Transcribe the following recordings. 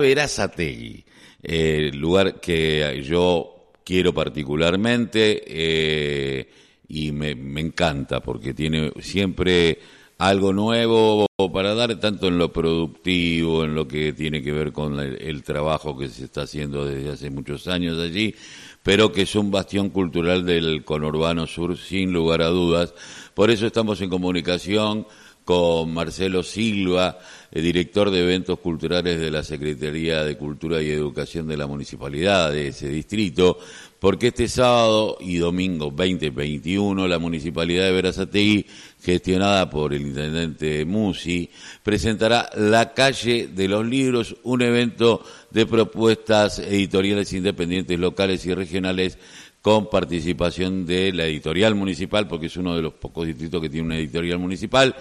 Verazategui, eh, lugar que yo quiero particularmente eh, y me, encanta porque tiene siempre algo nuevo para dar, tanto en lo productivo, en lo que tiene que ver con el, trabajo que se está haciendo desde hace muchos años allí, pero que es un bastión cultural del conurbano sur, sin lugar a dudas. Por eso estamos en comunicación con Marcelo Silva, el director de eventos culturales de la Secretaría de Cultura y Educación de la Municipalidad de ese distrito, porque este sábado y domingo 2021 la Municipalidad de Verazategui, gestionada por el intendente Musi, presentará La Calle de los Libros, un evento de propuestas editoriales independientes locales y regionales con participación de la editorial municipal, porque es uno de los pocos distritos que tiene una editorial municipal,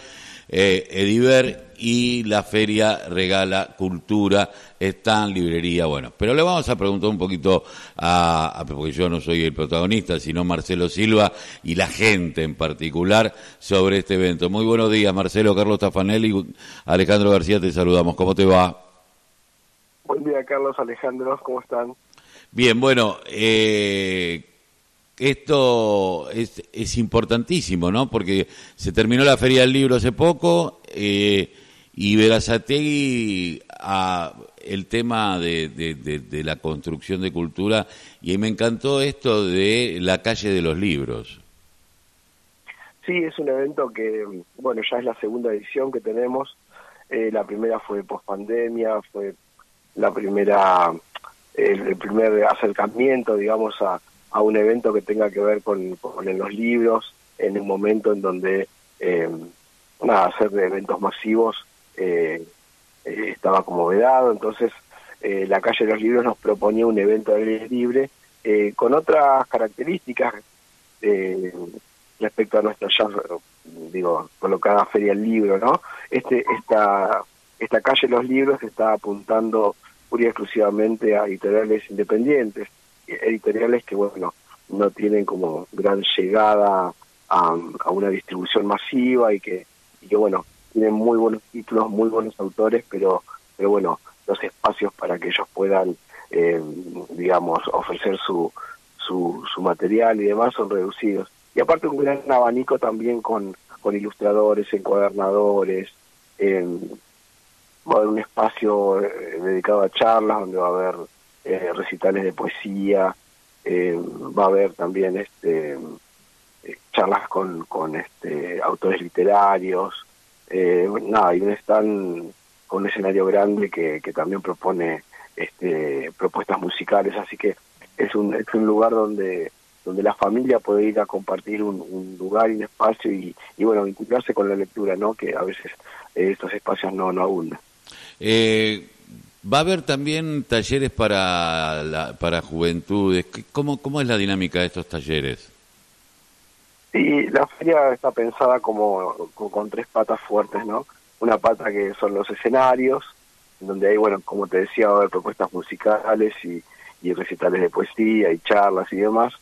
eh, Ediver y la feria regala cultura, están librería, bueno. Pero le vamos a preguntar un poquito a, porque yo no soy el protagonista, sino Marcelo Silva y la gente en particular sobre este evento. Muy buenos días, Marcelo, Carlos Tafanelli, Alejandro García, te saludamos. ¿Cómo te va? Buen día, Carlos, Alejandro, ¿cómo están? Bien, bueno, eh, esto es, es, importantísimo, ¿no? Porque se terminó la Feria del Libro hace poco eh, y Verazategui a el tema de, de, la construcción de cultura y me encantó esto de la calle de los libros. Sí, es un evento que, bueno, ya es la segunda edición que tenemos. Eh, la primera fue post pandemia, fue la primera, el primer acercamiento, digamos, a, a un evento que tenga que ver con, los libros, en un momento en donde eh, hacer eventos masivos eh, eh, estaba como vedado, entonces eh, la calle de los libros nos proponía un evento de libre con otras características respecto a nuestra ya digo colocada feria del libro, ¿no? Este esta esta calle de los libros está apuntando pura y exclusivamente a editoriales independientes editoriales que, bueno, no tienen como gran llegada a, una distribución masiva y que, y que, bueno, tienen muy buenos títulos, muy buenos autores, pero, pero bueno, los espacios para que ellos puedan, eh, digamos, ofrecer su, su, su material y demás son reducidos. Y aparte un gran abanico también con, con ilustradores, encuadernadores, va a haber un espacio eh, dedicado a charlas donde va a haber eh, recitales de poesía, eh, va a haber también este eh, charlas con, con este autores literarios, nada, y un stand con un escenario grande que, también propone este propuestas musicales, así que es un, es un lugar donde donde la familia puede ir a compartir un, lugar y un espacio y, y, bueno, vincularse con la lectura, ¿no? Que a veces estos espacios no, no abundan. Eh, Va a haber también talleres para, la, para juventudes. ¿Cómo, ¿Cómo es la dinámica de estos talleres? Sí, la feria está pensada como, con tres patas fuertes, ¿no? Una pata que son los escenarios, donde hay, bueno, como te decía, propuestas musicales y, y recitales de poesía y charlas y demás.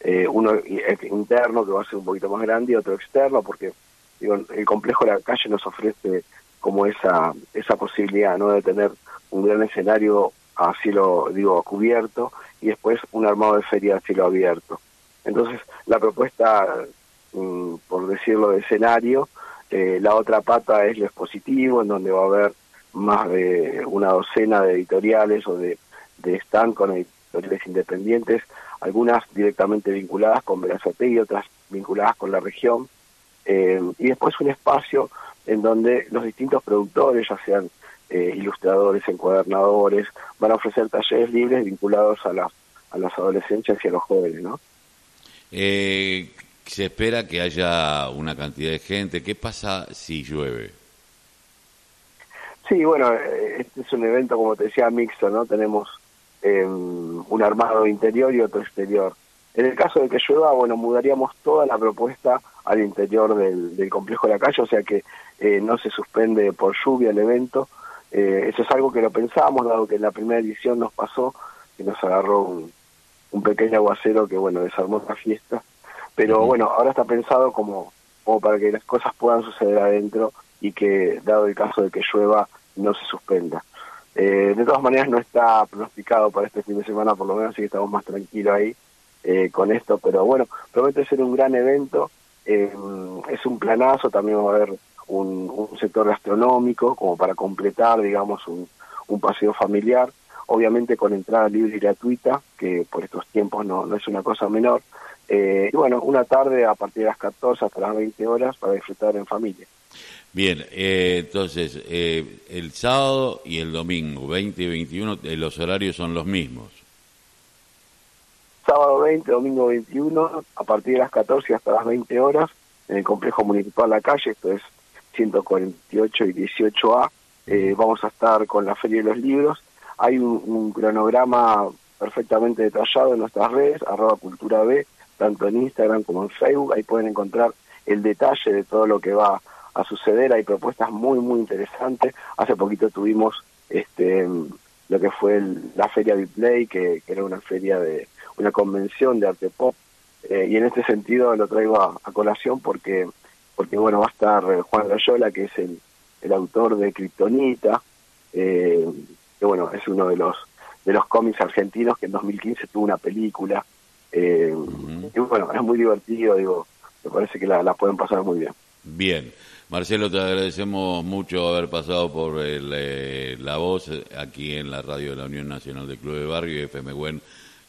Eh, uno interno que va a ser un poquito más grande y otro externo, porque digo, el complejo de la calle nos ofrece como esa, esa posibilidad, ¿no? De tener un gran escenario a cielo, digo, cubierto y después un armado de feria a cielo abierto. Entonces, la propuesta, mm, por decirlo, de escenario, eh, la otra pata es lo expositivo, en donde va a haber más de una docena de editoriales o de, de stand con editoriales independientes, algunas directamente vinculadas con y otras vinculadas con la región, eh, y después un espacio en donde los distintos productores, ya sean eh, ilustradores, encuadernadores, van a ofrecer talleres libres vinculados a, las a las adolescencias y a los jóvenes, ¿no? Eh, se espera que haya una cantidad de gente. ¿Qué pasa si llueve? Sí, bueno, eh, este es un evento, como te decía, mixto, ¿no? Tenemos em, un armado interior y otro exterior. En el caso de que llueva, bueno, mudaríamos toda la propuesta al interior del, del complejo de la calle, o sea que no se suspende por lluvia el evento, eh, eso es algo que lo pensábamos, dado que en la primera edición nos pasó, que nos agarró un, pequeño aguacero que, bueno, desarmó la fiesta. Pero bueno, ahora está pensado como, como para que las cosas puedan suceder adentro y que, dado el caso de que llueva, no se suspenda. Eh, de todas maneras no está pronosticado para este fin de semana, por lo menos así que estamos más tranquilos ahí eh, con esto, pero bueno, promete ser un gran evento, eh, es un planazo, también va a haber un, un, sector gastronómico como para completar, digamos, un, un paseo familiar, obviamente con entrada libre y gratuita, que por estos tiempos no, no es una cosa menor, y bueno, una tarde a partir de las 14 hasta las 20 horas para disfrutar en familia. Bien, eh, entonces, eh, el sábado y el domingo, 20 y 21, eh, los horarios son los mismos. Sábado 20, domingo 21, a partir de las 14 hasta las 20 horas, en el complejo municipal La Calle, esto es 148 y 18A, vamos a estar con la Feria de los Libros. Hay un, un cronograma perfectamente detallado en nuestras redes, arroba cultura B, tanto en Instagram como en Facebook, ahí pueden encontrar el detalle de todo lo que va a suceder, hay propuestas muy, muy interesantes. Hace poquito tuvimos este lo que fue la feria de Play, que, era una feria de una convención de arte pop, eh, y en este sentido lo traigo a, colación porque, porque bueno, va a estar Juan Rayola, que es el, el autor de Kryptonita, eh, que bueno, es uno de los de los cómics argentinos que en 2015 tuvo una película, eh, y bueno, es muy divertido, digo, me parece que la, la pueden pasar muy bien. Bien. Marcelo, te agradecemos mucho haber pasado por eh, la voz aquí en la radio de la Unión Nacional de Club de Barrio, FM WEN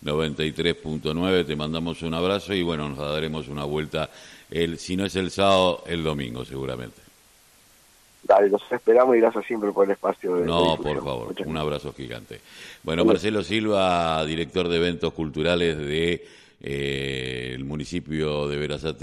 93.9. Te mandamos un abrazo y bueno, nos daremos una vuelta, el, si no es el sábado, el domingo seguramente. Dale, los esperamos y gracias siempre por el espacio. De, no, por favor, un abrazo gigante. Bueno, Marcelo Silva, director de eventos culturales de eh, el municipio de Verazate.